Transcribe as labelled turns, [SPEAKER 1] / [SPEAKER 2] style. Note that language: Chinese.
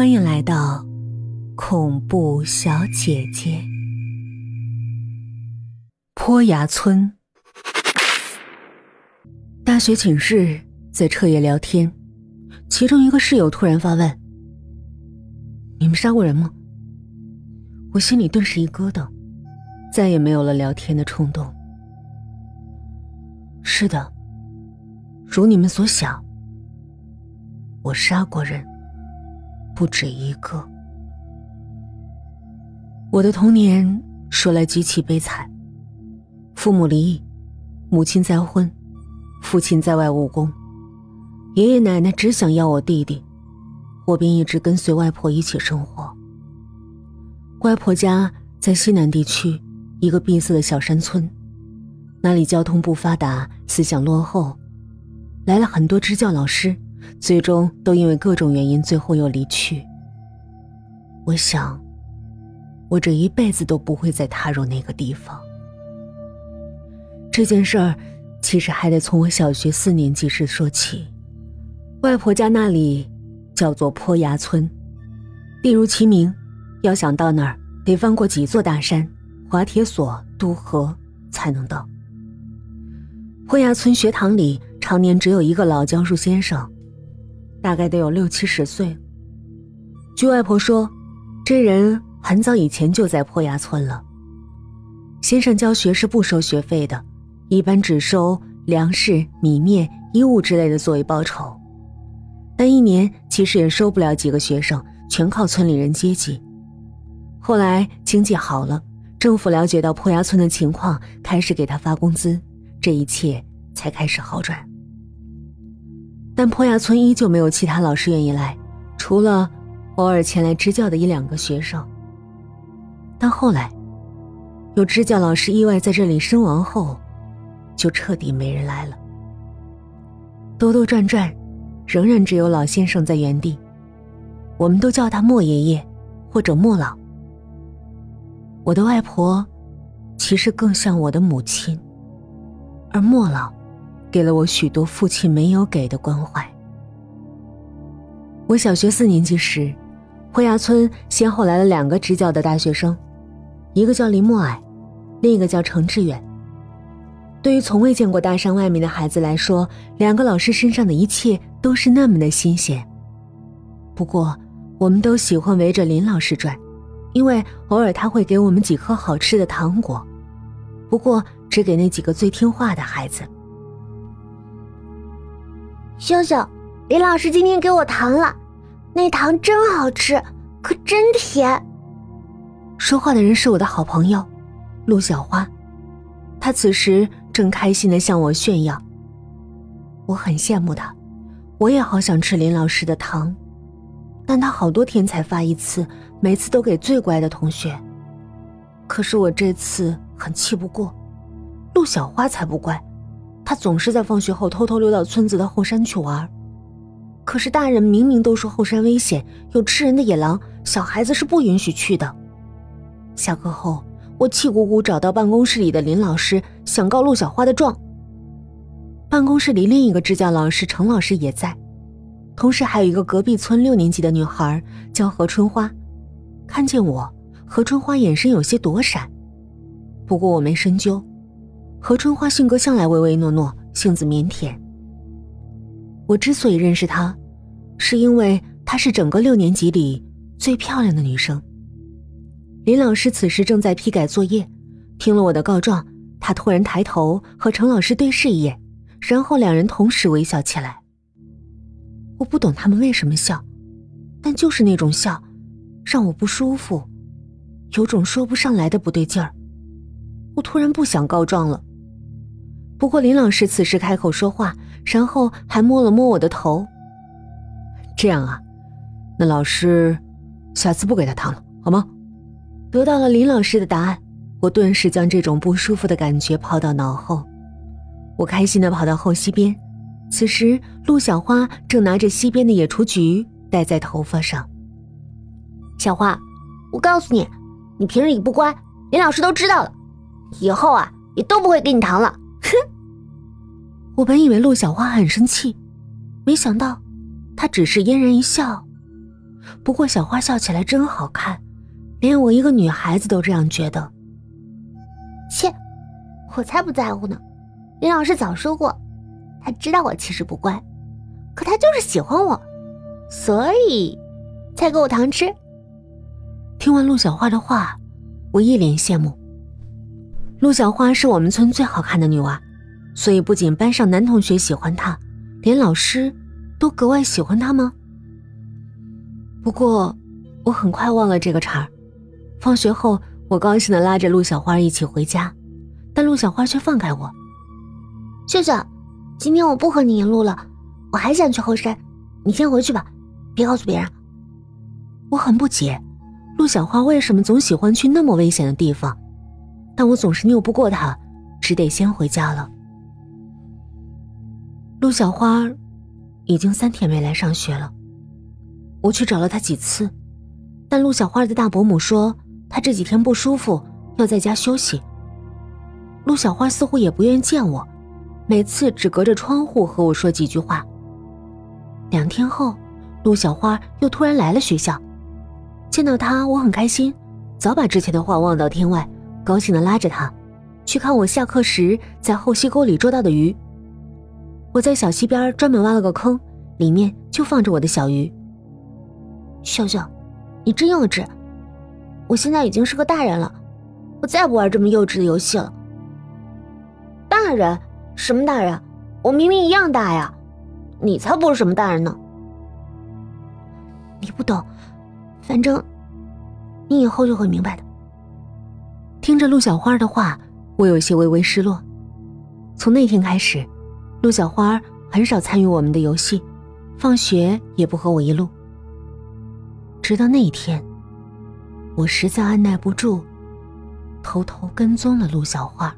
[SPEAKER 1] 欢迎来到恐怖小姐姐。坡崖村，大学寝室在彻夜聊天，其中一个室友突然发问：“你们杀过人吗？”我心里顿时一咯噔，再也没有了聊天的冲动。是的，如你们所想，我杀过人。不止一个。我的童年说来极其悲惨，父母离异，母亲再婚，父亲在外务工，爷爷奶奶只想要我弟弟，我便一直跟随外婆一起生活。外婆家在西南地区一个闭塞的小山村，那里交通不发达，思想落后，来了很多支教老师。最终都因为各种原因，最后又离去。我想，我这一辈子都不会再踏入那个地方。这件事儿，其实还得从我小学四年级时说起。外婆家那里叫做坡崖村，地如其名，要想到那儿，得翻过几座大山，滑铁索、渡河才能到。坡崖村学堂里常年只有一个老教书先生。大概得有六七十岁。据外婆说，这人很早以前就在坡崖村了。先生教学是不收学费的，一般只收粮食、米面、衣物之类的作为报酬。但一年其实也收不了几个学生，全靠村里人接济。后来经济好了，政府了解到坡崖村的情况，开始给他发工资，这一切才开始好转。但坡崖村依旧没有其他老师愿意来，除了偶尔前来支教的一两个学生。但后来，有支教老师意外在这里身亡后，就彻底没人来了。兜兜转转，仍然只有老先生在原地。我们都叫他莫爷爷，或者莫老。我的外婆，其实更像我的母亲，而莫老。给了我许多父亲没有给的关怀。我小学四年级时，坡崖村先后来了两个支教的大学生，一个叫林默蔼，另一个叫程志远。对于从未见过大山外面的孩子来说，两个老师身上的一切都是那么的新鲜。不过，我们都喜欢围着林老师转，因为偶尔他会给我们几颗好吃的糖果，不过只给那几个最听话的孩子。
[SPEAKER 2] 秀秀，林老师今天给我糖了，那糖真好吃，可真甜。
[SPEAKER 1] 说话的人是我的好朋友，陆小花，她此时正开心的向我炫耀。我很羡慕她，我也好想吃林老师的糖，但他好多天才发一次，每次都给最乖的同学。可是我这次很气不过，陆小花才不乖。他总是在放学后偷偷溜到村子的后山去玩，可是大人明明都说后山危险，有吃人的野狼，小孩子是不允许去的。下课后，我气鼓鼓找到办公室里的林老师，想告陆小花的状。办公室里另一个支教老师程老师也在，同时还有一个隔壁村六年级的女孩叫何春花。看见我，何春花眼神有些躲闪，不过我没深究。何春花性格向来唯唯诺诺，性子腼腆。我之所以认识她，是因为她是整个六年级里最漂亮的女生。林老师此时正在批改作业，听了我的告状，他突然抬头和程老师对视一眼，然后两人同时微笑起来。我不懂他们为什么笑，但就是那种笑，让我不舒服，有种说不上来的不对劲儿。我突然不想告状了。不过林老师此时开口说话，然后还摸了摸我的头。这样啊，那老师下次不给他糖了，好吗？得到了林老师的答案，我顿时将这种不舒服的感觉抛到脑后。我开心的跑到后溪边，此时陆小花正拿着溪边的野雏菊戴在头发上。
[SPEAKER 2] 小花，我告诉你，你平日里不乖，林老师都知道了，以后啊也都不会给你糖了。哼！
[SPEAKER 1] 我本以为陆小花很生气，没想到她只是嫣然一笑，不过小花笑起来真好看，连我一个女孩子都这样觉得。
[SPEAKER 2] 切，我才不在乎呢！林老师早说过，他知道我其实不乖，可他就是喜欢我，所以才给我糖吃。
[SPEAKER 1] 听完陆小花的话，我一脸羡慕。陆小花是我们村最好看的女娃，所以不仅班上男同学喜欢她，连老师都格外喜欢她吗？不过，我很快忘了这个茬儿。放学后，我高兴的拉着陆小花一起回家，但陆小花却放开我。
[SPEAKER 2] 秀秀，今天我不和你一路了，我还想去后山，你先回去吧，别告诉别人。
[SPEAKER 1] 我很不解，陆小花为什么总喜欢去那么危险的地方，但我总是拗不过她，只得先回家了。陆小花已经三天没来上学了。我去找了她几次，但陆小花的大伯母说她这几天不舒服，要在家休息。陆小花似乎也不愿意见我，每次只隔着窗户和我说几句话。两天后，陆小花又突然来了学校，见到她我很开心，早把之前的话忘到天外，高兴的拉着她去看我下课时在后溪沟里捉到的鱼。我在小溪边专门挖了个坑，里面就放着我的小鱼。
[SPEAKER 2] 秀秀，你真幼稚！我现在已经是个大人了，我再不玩这么幼稚的游戏了。大人？什么大人？我明明一样大呀！你才不是什么大人呢！你不懂，反正你以后就会明白的。
[SPEAKER 1] 听着陆小花的话，我有些微微失落。从那天开始，陆小花很少参与我们的游戏，放学也不和我一路。直到那一天，我实在按耐不住，偷偷跟踪了陆小花。